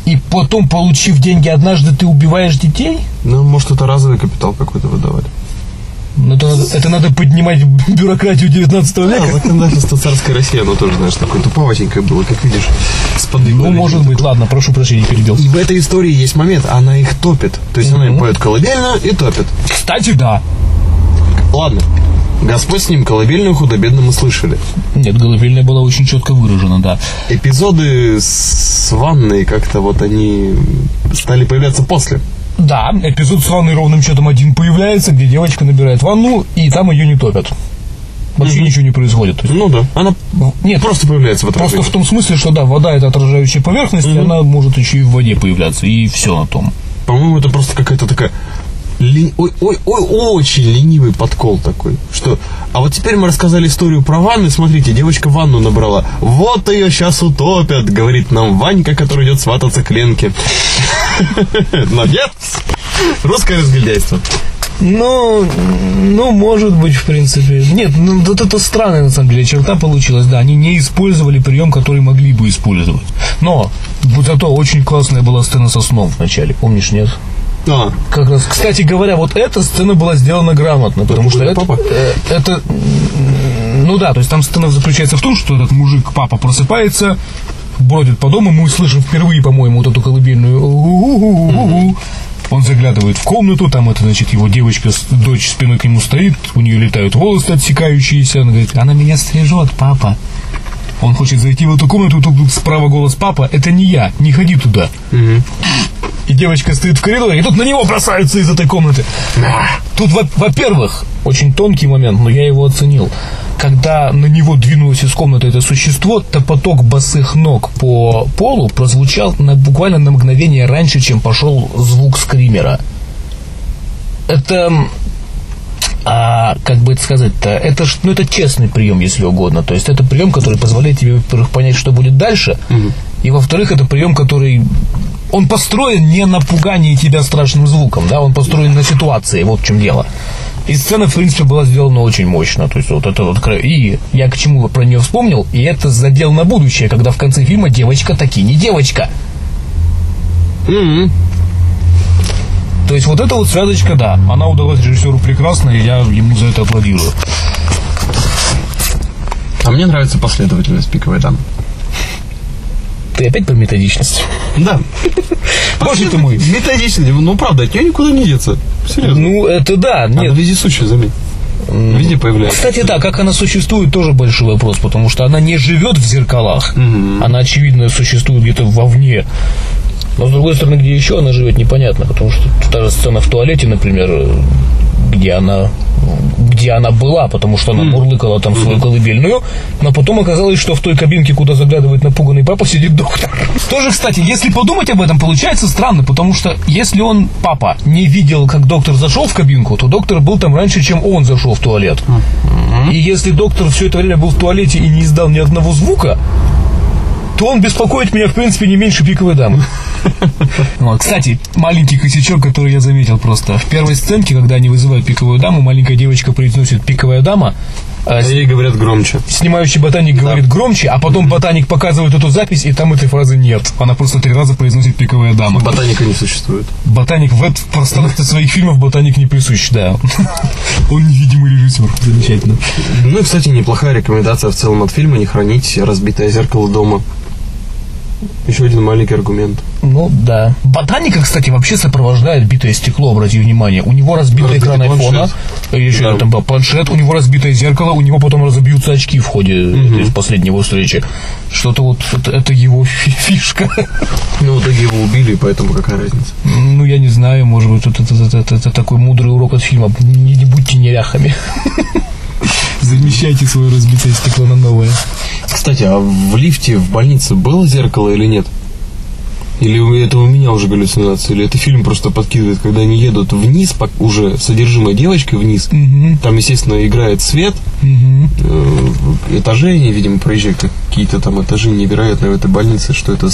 Speaker 5: И потом, получив деньги однажды, ты убиваешь детей?
Speaker 6: Ну, может, это разовый капитал какой-то выдавали.
Speaker 5: Ну, это, это надо поднимать бюрократию 19
Speaker 6: Да,
Speaker 5: века.
Speaker 6: законодательство царской России, оно тоже, знаешь, такое туповатенькое было, как видишь, с
Speaker 5: Ну, может быть, ладно, прошу прощения, перебил.
Speaker 6: И в этой истории есть момент, она их топит. То есть она им поет колыбельную и топит.
Speaker 5: Кстати, да.
Speaker 6: Ладно. Господь с ним колыбельную худо-бедно мы слышали.
Speaker 5: Нет, голубельная была очень четко выражена, да.
Speaker 6: Эпизоды с ванной как-то вот они стали появляться после.
Speaker 5: Да, эпизод с ванной ровным счетом один появляется, где девочка набирает ванну, и там ее не топят. Вообще ничего не происходит. Есть,
Speaker 6: Ну да, она
Speaker 5: нет,
Speaker 6: просто появляется в этом
Speaker 5: просто в том смысле, что да, вода это отражающая поверхность, и она может еще и в воде появляться, и все на том.
Speaker 6: По-моему, это просто какая-то такая ли- ой, ой, ой, очень ленивый подкол такой, что, а вот теперь мы рассказали историю про ванны, смотрите, девочка ванну набрала, вот ее сейчас утопят, говорит нам Ванька, который идет свататься к Ленке. Но нет, русское разгильдяйство.
Speaker 5: Ну, ну, может быть, в принципе. Нет, ну, вот это странная, на самом деле, черта получилась, да. Они не использовали прием, который могли бы использовать. Но, зато очень классная была сцена со сном в начале, помнишь, нет?
Speaker 6: А,
Speaker 5: Как раз, кстати говоря, вот эта сцена была сделана грамотно, потому что это,
Speaker 6: Папа?
Speaker 5: э, это, ну да, то есть там сцена заключается в том, что этот мужик, папа, просыпается, бродит по дому, мы слышим впервые, по-моему, вот эту колыбельную. Он заглядывает в комнату, там это, значит, его девочка, дочь спиной к нему стоит, у нее летают волосы отсекающиеся, она говорит, она меня стрижет, папа. Он хочет зайти в эту комнату, тут справа голос папа, это не я, не ходи туда. И девочка стоит в коридоре, и тут на него бросаются из этой комнаты. Тут, во- во-первых, очень тонкий момент, но я его оценил. Когда на него двинулось из комнаты это существо, то поток босых ног по полу прозвучал на, буквально на мгновение раньше, чем пошел звук скримера. Это а, как бы это сказать-то, это, ж- ну, это честный прием, если угодно. То есть это прием, который позволяет тебе, во-первых, понять, что будет дальше, и во-вторых, это прием, который он построен не на пугании тебя страшным звуком, да, он построен на ситуации, вот в чем дело. И сцена, в принципе, была сделана очень мощно. То есть вот это вот И я к чему про нее вспомнил, и это задел на будущее, когда в конце фильма девочка таки не девочка.
Speaker 6: м-м.
Speaker 5: То есть вот эта вот связочка, да, она удалась режиссеру прекрасно, и я ему за это аплодирую.
Speaker 6: А мне нравится последовательность пиковой дамы.
Speaker 5: Ты опять по методичности.
Speaker 6: Да.
Speaker 5: Боже ты мой.
Speaker 6: Методичность. Ну, правда, от нее никуда не деться. Серьезно.
Speaker 5: Ну, это да.
Speaker 6: Она
Speaker 5: Нет,
Speaker 6: вездесущая, заметь. Везде появляется.
Speaker 5: Кстати, да, как она существует, тоже большой вопрос, потому что она не живет в зеркалах. Она, очевидно, существует где-то вовне. Но, с другой стороны, где еще она живет, непонятно, потому что та же сцена в туалете, например, где она где она была, потому что она мурлыкала там свою колыбельную, но потом оказалось, что в той кабинке, куда заглядывает напуганный папа, сидит доктор. Тоже, кстати, если подумать об этом, получается странно, потому что если он, папа, не видел, как доктор зашел в кабинку, то доктор был там раньше, чем он зашел в туалет. И если доктор все это время был в туалете и не издал ни одного звука, то он беспокоит меня, в принципе, не меньше пиковой дамы. Вот. Кстати, маленький косячок, который я заметил просто. В первой сценке, когда они вызывают пиковую даму, маленькая девочка произносит «пиковая дама», а
Speaker 6: говорят громче.
Speaker 5: снимающий ботаник говорит громче, а потом ботаник показывает эту запись, и там этой фразы нет. Она просто три раза произносит «пиковая дама».
Speaker 6: Ботаника не существует.
Speaker 5: Ботаник в, в пространстве своих фильмов ботаник не присущ, да. Он невидимый режиссер. Замечательно.
Speaker 6: Ну и, кстати, неплохая рекомендация в целом от фильма не хранить разбитое зеркало дома. Еще один маленький аргумент.
Speaker 5: Ну да. Ботаника, кстати, вообще сопровождает битое стекло, обрати внимание. У него разбитый
Speaker 6: Разбитый
Speaker 5: экран айфона,
Speaker 6: планшет.
Speaker 5: еще
Speaker 6: Да.
Speaker 5: там был планшет, у него разбитое зеркало, у него потом разобьются очки в ходе этой последней его встречи. Что-то вот это, это его фи- фишка.
Speaker 6: Ну, в итоге его убили, поэтому какая разница.
Speaker 5: Ну, я не знаю, может быть, это, это- это- это- это такой мудрый урок от фильма. Не, не будьте неряхами. Замещайте свое разбитое стекло на новое.
Speaker 6: Кстати, а в лифте в больнице было зеркало или нет? Или это у меня уже галлюцинация? Или это фильм просто подкидывает, когда они едут вниз, уже содержимой девочкой вниз? Там, естественно, играет свет, э, этажи они, видимо, проезжают какие-то там этажи невероятные в этой больнице, что это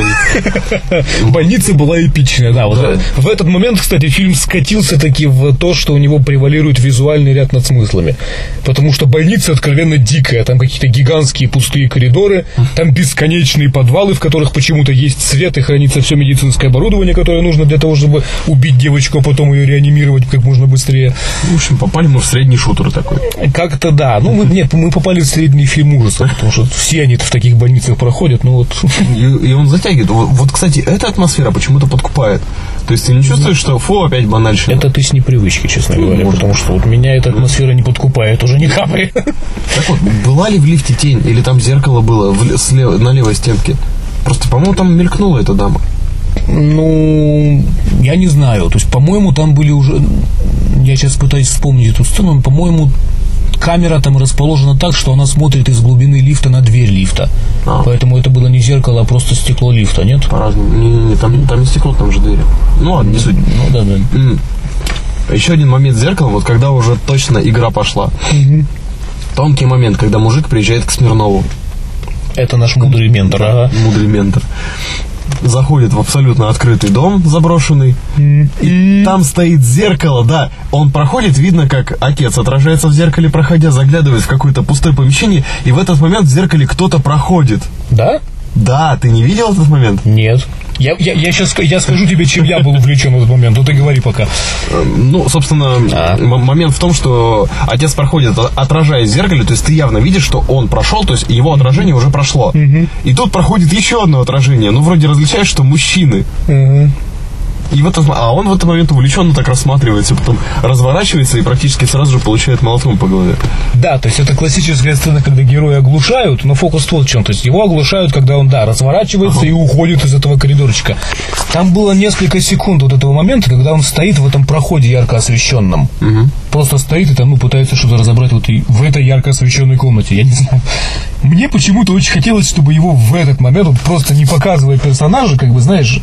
Speaker 6: они.
Speaker 5: Больница была эпичная, да. Вот
Speaker 6: Да.
Speaker 5: В этот момент, кстати, фильм скатился таки в то, что у него превалирует визуальный ряд над смыслами. Потому что больница откровенно дикая. Там какие-то гигантские пустые коридоры, там бесконечные подвалы, в которых почему-то есть свет и хранится все медицинское оборудование, которое нужно для того, чтобы убить девочку, а потом ее реанимировать как можно быстрее.
Speaker 6: В общем, попали мы в средний шутер такой.
Speaker 5: Как-то да. Ну, мы, нет, мы попали в средний фильм ужасов, потому что все они в таких больницах проходят. Ну вот.
Speaker 6: И, и он затягивает. Вот, вот, кстати, эта атмосфера почему-то подкупает. То есть ты не чувствуешь, что фу, опять банальщина.
Speaker 5: Это ты с непривычки, честно
Speaker 6: Ну,
Speaker 5: говоря,
Speaker 6: может
Speaker 5: потому что вот меня эта атмосфера не подкупает уже ни капли.
Speaker 6: Так вот, была ли в лифте тень, или там зеркало было в, ле- слева- на левой стенке? Просто, по-моему, там мелькнула эта дама.
Speaker 5: Ну, я не знаю. То есть, по-моему, там были уже... Я сейчас пытаюсь вспомнить эту сцену, но, по-моему, камера там расположена так, что она смотрит из глубины лифта на дверь лифта.
Speaker 6: А.
Speaker 5: Поэтому это было не зеркало, а просто стекло лифта, нет?
Speaker 6: По-разному. Не-не-не, там, там не стекло, там же двери. Ну ладно, не суть.
Speaker 5: Ну, да, да.
Speaker 6: Еще один момент зеркала, вот когда уже точно игра пошла. Тонкий момент, когда мужик приезжает к Смирнову,
Speaker 5: Это наш мудрый ментор, ага.
Speaker 6: мудрый ментор. Заходит в абсолютно открытый дом заброшенный, и там стоит зеркало, да. Он проходит, видно, как отец отражается в зеркале, проходя, заглядывает в какое-то пустое помещение, и в этот момент в зеркале кто-то проходит.
Speaker 5: Да?
Speaker 6: Да, ты не видел этот момент?
Speaker 5: Нет. Я, я, я сейчас я скажу тебе, чем я был увлечен в этот момент. Ну ты говори пока.
Speaker 6: Ну, собственно,
Speaker 5: А.
Speaker 6: момент в том, что отец проходит, о- отражаясь в зеркале, то есть ты явно видишь, что он прошел, то есть его отражение уже прошло. И тут проходит еще одно отражение, ну, вроде различаешь, что мужчины. И в этот, а он в этот момент увлеченно так рассматривается, потом разворачивается и практически сразу же получает молотком по голове.
Speaker 5: Да, то есть это классическая сцена, когда героя оглушают, но фокус вот в чем. То есть его оглушают, когда он, да, разворачивается и уходит из этого коридорчика. Там было несколько секунд вот этого момента, когда он стоит в этом проходе ярко освещенном. Просто стоит и там, ну, пытается что-то разобрать вот и в этой ярко освещенной комнате. Я не знаю. Мне почему-то очень хотелось, чтобы его в этот момент, он просто не показывая персонажа, как бы, знаешь,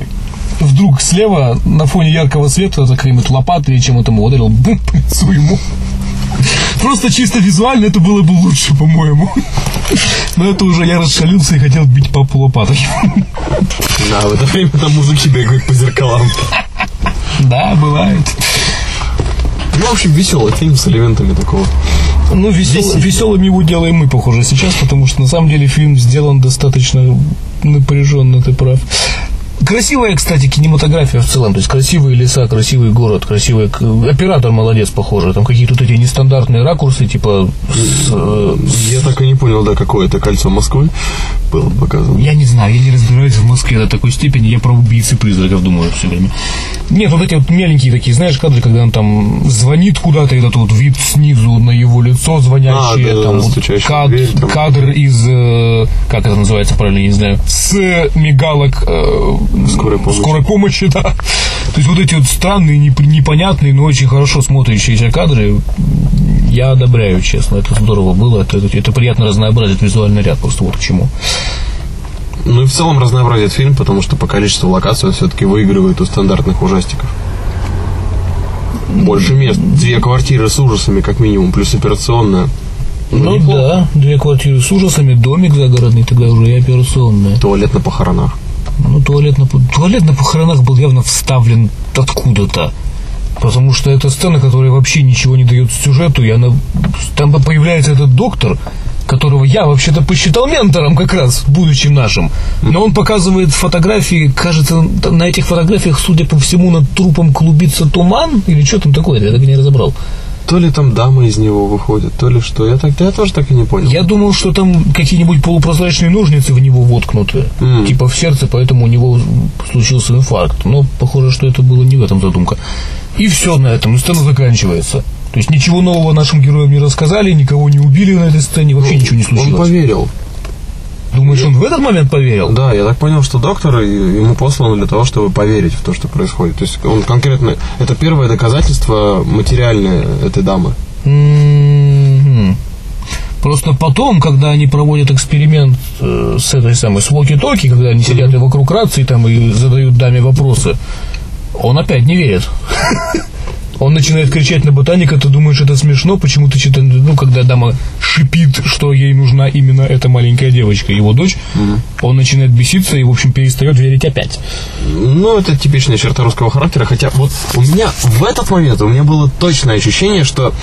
Speaker 5: вдруг слева на фоне яркого света за какой-нибудь лопатой или чем-то ему ударил бум, по лицу ему. Просто чисто визуально это было бы лучше, по-моему. Но это уже я расшалился и хотел бить папу лопатой.
Speaker 6: Да, в это время там мужики бегают по зеркалам.
Speaker 5: Да, бывает.
Speaker 6: Ну, в общем, веселый фильм с элементами такого.
Speaker 5: Ну, весел- веселым его делаем мы, похоже, сейчас, потому что на самом деле фильм сделан достаточно напряженно, ты прав. Красивая, кстати, кинематография в целом. То есть красивые леса, красивый город, красивый... Оператор молодец, похоже. Там какие-то вот эти нестандартные ракурсы, типа... с, э,
Speaker 6: Я так и не понял, да, какое это кольцо Москвы было показано.
Speaker 5: Я не знаю, я не разбираюсь в Москве до такой степени, я про убийцы призраков думаю все время. Нет, вот эти вот меленькие такие, знаешь, кадры, когда он там звонит куда-то, этот вот вид снизу на его лицо звонящее,
Speaker 6: А, да,
Speaker 5: там вот
Speaker 6: стучащий в
Speaker 5: кад-
Speaker 6: дверь, там.
Speaker 5: кадр из, э, как это называется правильно, я не знаю, с мигалок э,
Speaker 6: Скорой помощи.
Speaker 5: скорой помощи, да. То есть вот эти вот странные, непонятные, но очень хорошо смотрящиеся кадры, я одобряю, честно, это здорово было, это, это, приятно разнообразит визуальный ряд, просто вот к чему.
Speaker 6: Ну и в целом разнообразит фильм, потому что по количеству локаций он все-таки выигрывает у стандартных ужастиков. Больше мест. Две квартиры с ужасами, как минимум, плюс операционная.
Speaker 5: Ну,
Speaker 6: неплохо.
Speaker 5: да, две квартиры с ужасами, домик загородный, тогда уже и операционная.
Speaker 6: Туалет на похоронах.
Speaker 5: Ну, туалет на, туалет на похоронах был явно вставлен откуда-то. Потому что это сцена, которая вообще ничего не дает сюжету, и она... Там появляется этот доктор, которого я вообще-то посчитал ментором как раз, будущим нашим. Но он показывает фотографии, кажется, на этих фотографиях, судя по всему, над трупом клубится туман, или что там такое, я так и не разобрал.
Speaker 6: То ли там дама из него выходит, то ли что. Я, так, я тоже так и не понял.
Speaker 5: Я думал, что там какие-нибудь полупрозрачные ножницы в него воткнуты,
Speaker 6: М.
Speaker 5: типа в сердце, поэтому у него случился инфаркт. Но похоже, что это было не в этом задумка. И все на этом, сцена заканчивается. То есть ничего нового нашим героям не рассказали, никого не убили на этой сцене, вообще ничего не
Speaker 6: Он
Speaker 5: случилось.
Speaker 6: поверил.
Speaker 5: Думаешь, он в этот момент поверил?
Speaker 6: Да, я так понял, что доктор и- ему послан для того, чтобы поверить в то, что происходит. То есть он конкретно... Это первое доказательство материальное этой дамы.
Speaker 5: Мгм. Просто потом, когда они проводят эксперимент э, с этой самой с Воки-Токи, когда они сидят и вокруг рации там и задают даме вопросы, он опять не верит. Он начинает кричать на ботаника, ты думаешь, это смешно, почему ты что-то, ну, когда дама шипит, что ей нужна именно эта маленькая девочка, его дочь, он начинает беситься и, в общем, перестает верить опять.
Speaker 6: Ну, это типичная черта русского характера, хотя вот у меня в этот момент у меня было точное ощущение, что,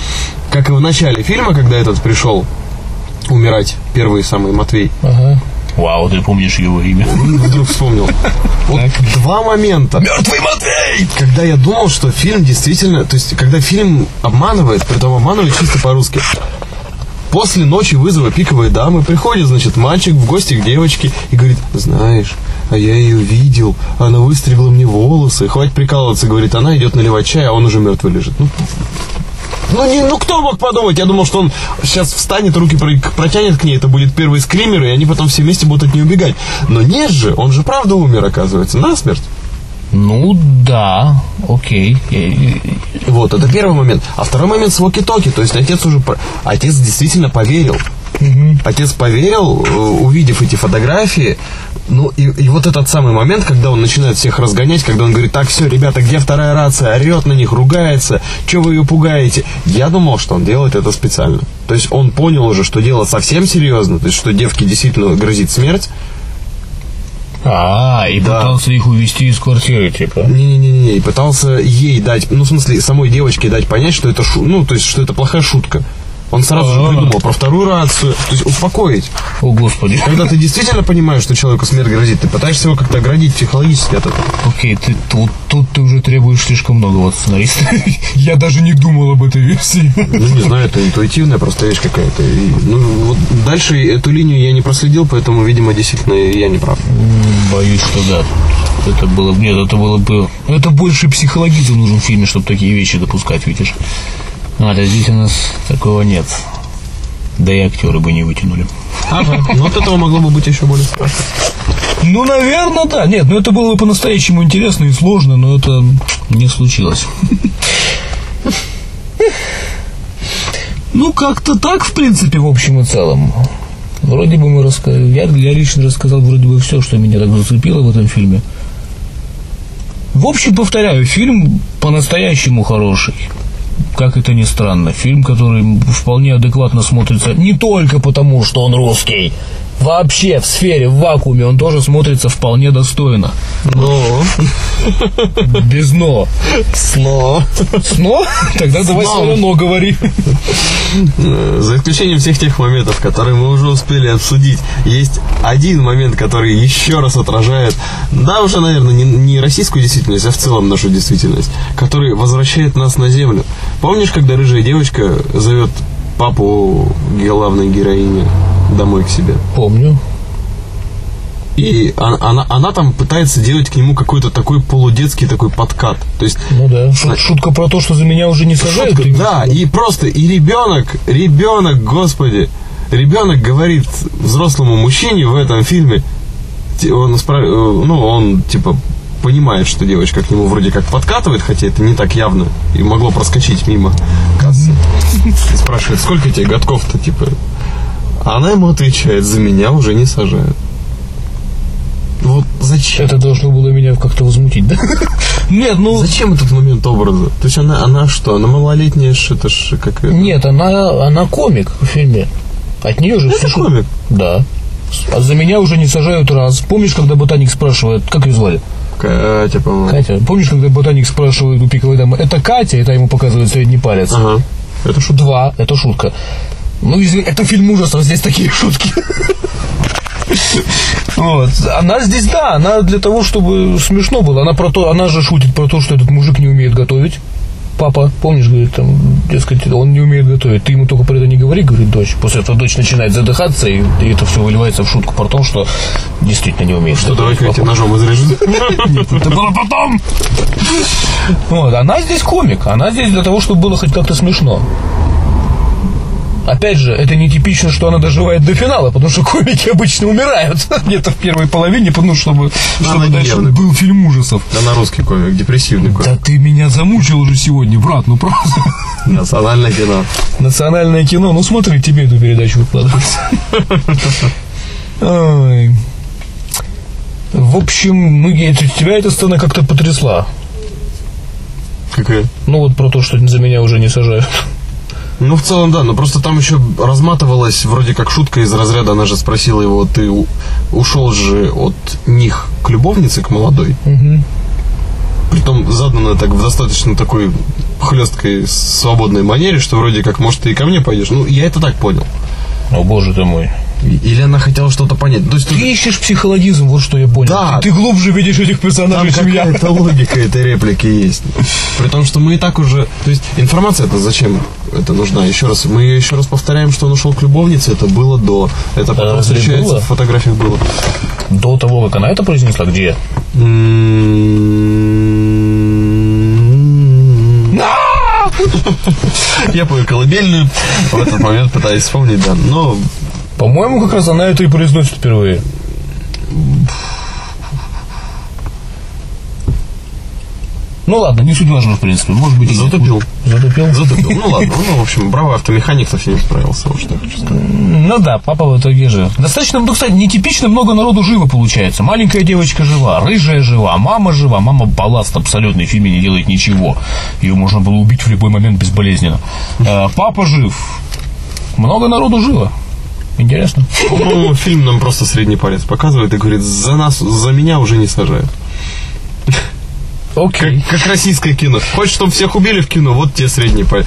Speaker 6: как и в начале фильма, когда этот пришел умирать, первый самый Матвей,
Speaker 5: Ага. Вау, ты помнишь его имя.
Speaker 6: вдруг вспомнил. Вот два момента.
Speaker 5: Мертвый Матвей!
Speaker 6: Когда я думал, что фильм действительно... То есть, когда фильм обманывает, притом обманывает чисто по-русски. После ночи вызова пиковой дамы приходит, значит, мальчик в гости к девочке и говорит, знаешь, а я ее видел, она выстригла мне волосы, хватит прикалываться, говорит, она идет наливать чай, а он уже мертвый лежит. Ну, ну, не, ну кто мог подумать? Я думал, что он сейчас встанет, руки про- протянет к ней, это будет первый скример, и они потом все вместе будут от нее убегать. Но нет же, он же правда умер, оказывается, насмерть.
Speaker 5: Ну, да, окей.
Speaker 6: Вот, это первый момент. А второй момент с Воки-Токи. То есть отец уже... Отец действительно поверил. Отец поверил, э, увидев эти фотографии. Ну, и, и вот этот самый момент, когда он начинает всех разгонять, когда он говорит, так, все, ребята, где вторая рация? Орет на них, ругается. Че вы ее пугаете? Я думал, что он делает это специально. То есть он понял уже, что дело совсем серьезно. То есть, что девке действительно грозит смерть.
Speaker 5: А, и
Speaker 6: Да.
Speaker 5: пытался их увезти из квартиры, типа.
Speaker 6: Не-не-не, пытался ей дать, ну, в смысле, самой девочке дать понять, что это, шу- ну, то есть, что это плохая шутка. Он сразу же
Speaker 5: А.
Speaker 6: придумал про вторую рацию, то есть успокоить.
Speaker 5: О, Господи.
Speaker 6: Когда ты действительно понимаешь, что человеку смерть грозит, ты пытаешься его как-то оградить психологически от этого.
Speaker 5: Окей, ты тут, тут ты уже требуешь слишком много от сценариста. Я даже не думал об этой версии.
Speaker 6: Ну, не знаю, это интуитивная просто вещь какая-то. И, ну, вот дальше эту линию я не проследил, поэтому, видимо, действительно я не прав.
Speaker 5: Боюсь, что да. Это было бы... Нет, это было бы... Это больше психологизм нужен в фильме, чтобы такие вещи допускать, видишь. А, да здесь у нас такого нет. Да и актеры бы не вытянули.
Speaker 6: Ага. Ну, от этого могло бы быть еще более страшно.
Speaker 5: Ну, наверное, да. Нет, ну это было бы по-настоящему интересно и сложно, но это не случилось. Ну, как-то так, в принципе, в общем и целом. Вроде бы мы рассказали, я, я лично рассказал вроде бы все, что меня так зацепило в этом фильме. В общем, повторяю, фильм по-настоящему хороший. Как это ни странно, фильм, который вполне адекватно смотрится не только потому, что он русский. Вообще в сфере, в вакууме он тоже смотрится вполне достойно.
Speaker 6: Но,
Speaker 5: Без но.
Speaker 6: сно.
Speaker 5: Сно? Тогда давай свое но говори.
Speaker 6: За исключением всех тех моментов, которые мы уже успели обсудить, есть один момент, который еще раз отражает, да, уже, наверное, не, не российскую действительность, а в целом нашу действительность, который возвращает нас на землю. Помнишь, когда рыжая девочка зовет папу главной героини домой к себе?
Speaker 5: Помню.
Speaker 6: И она, она, она там пытается делать к нему какой-то такой полудетский такой подкат. То есть
Speaker 5: Ну да. Шу- шутка про то, что за меня уже не сажают.
Speaker 6: Шутка, да, и просто, и ребенок, ребенок, господи, ребенок говорит взрослому мужчине в этом фильме, он, э, ну, он, типа, понимает, что девочка к нему вроде как подкатывает, хотя это не так явно, и могло проскочить мимо кассы. И спрашивает, сколько тебе годков-то, типа. Она ему отвечает, за меня уже не сажают. Вот зачем?
Speaker 5: Это должно было меня как-то возмутить, да? Нет, ну...
Speaker 6: Зачем этот момент образа? То есть она, она что? Она малолетняя, это ж как... это-
Speaker 5: Нет, она, она комик в фильме. От нее же...
Speaker 6: Это
Speaker 5: все-
Speaker 6: комик?
Speaker 5: Да. А за меня уже не сажают раз. Помнишь, когда ботаник спрашивает, как ее звали?
Speaker 6: Катя, по-моему.
Speaker 5: Катя. Помнишь, когда ботаник спрашивает у пиковой дамы, это Катя, это ему показывает средний палец.
Speaker 6: Ага. Это что?
Speaker 5: Два, это шутка. Ну, извини, это фильм ужасов, здесь такие шутки. Вот. Она здесь, да, она для того, чтобы смешно было. Она про то, она же шутит про то, что этот мужик не умеет готовить. Папа, помнишь, говорит, там, дескать, он не умеет готовить. Ты ему только про это не говори, говорит дочь. После этого дочь начинает задыхаться, и, и это все выливается в шутку про то, что действительно не умеет.
Speaker 6: Что, давай-ка я ножом изрежу.
Speaker 5: Нет, это было потом. Вот, она здесь комик. Она здесь для того, чтобы было хоть как-то смешно. Опять же, это не типично, что она доживает до финала, потому что комики обычно умирают где-то в первой половине, потому что чтобы, чтобы
Speaker 6: она
Speaker 5: дальше
Speaker 6: нервная.
Speaker 5: был фильм ужасов.
Speaker 6: Она русский комик, депрессивный комик.
Speaker 5: Да ты меня замучил уже сегодня, брат, ну правда.
Speaker 6: Национальное кино.
Speaker 5: Национальное кино, ну смотри, тебе эту передачу выкладывать. Ой. В общем, ну, я- тебя эта сцена как-то потрясла.
Speaker 6: Какая?
Speaker 5: Ну вот про то, что за меня уже не сажают.
Speaker 6: Ну, в целом, да, но просто там еще разматывалась вроде как шутка из разряда, она же спросила его, ты у- ушел же от них к любовнице, к молодой? Притом задано так в достаточно такой хлесткой, свободной манере, что вроде как, может, ты и ко мне пойдешь. Ну, я это так понял.
Speaker 5: О, боже ты мой.
Speaker 6: Или она хотела что-то понять. То есть тут
Speaker 5: Ты ищешь психологизм, вот что я понял.
Speaker 6: Да.
Speaker 5: Ты, ты глубже видишь этих
Speaker 6: там
Speaker 5: персонажей, чем я.
Speaker 6: какая-то логика этой реплики есть. При том, что мы и так уже... То есть информация это зачем это нужна? Еще раз, мы еще раз повторяем, что он ушел к любовнице, это было до. Это потом встречается, в фотографиях было.
Speaker 5: До того, как она это произнесла, где?
Speaker 6: Я пою колыбельную, в этот момент пытаюсь вспомнить, да. Но
Speaker 5: По-моему, как раз она это и произносит впервые. Ну ладно, не суть важно, в принципе. Может быть,
Speaker 6: затупил.
Speaker 5: Затупил?
Speaker 6: Затупил. Ну ладно, ну, в общем, браво автомеханик со всеми справился, вот что я хочу сказать.
Speaker 5: Ну да, папа в итоге жив. Достаточно, ну, кстати, нетипично много народу живо получается. Маленькая девочка жива, рыжая жива, мама жива. Мама балласт абсолютно в фильме не делает ничего. Ее можно было убить в любой момент безболезненно. А, папа жив. Много народу живо. Интересно.
Speaker 6: По-моему, фильм нам просто средний палец показывает и говорит, за нас, за меня уже не сажают.
Speaker 5: Окей.
Speaker 6: Как, как российское кино. Хочешь, чтобы всех убили в кино, вот тебе средний палец.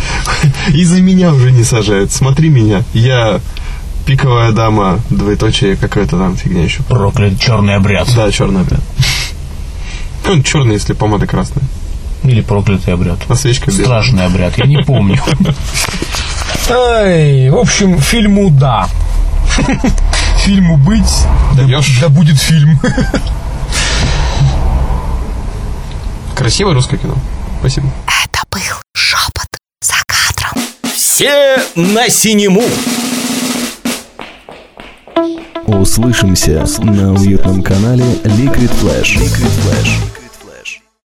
Speaker 6: И за меня уже не сажают. Смотри меня. Я пиковая дама, двоеточие, какая-то там фигня еще.
Speaker 5: Проклят черный обряд.
Speaker 6: Да, черный обряд. Он черный, если помада красная.
Speaker 5: Или проклятый обряд.
Speaker 6: А свечка белая.
Speaker 5: Страшный обряд, я не помню. Ай, в общем, фильму да. Фильму быть, да,
Speaker 6: Даешь?
Speaker 5: да будет фильм.
Speaker 6: Красивое русское кино. Спасибо.
Speaker 4: Это был шепот за кадром.
Speaker 3: Все на синему.
Speaker 7: Услышимся на уютном канале Liquid Flash. Liquid Flash.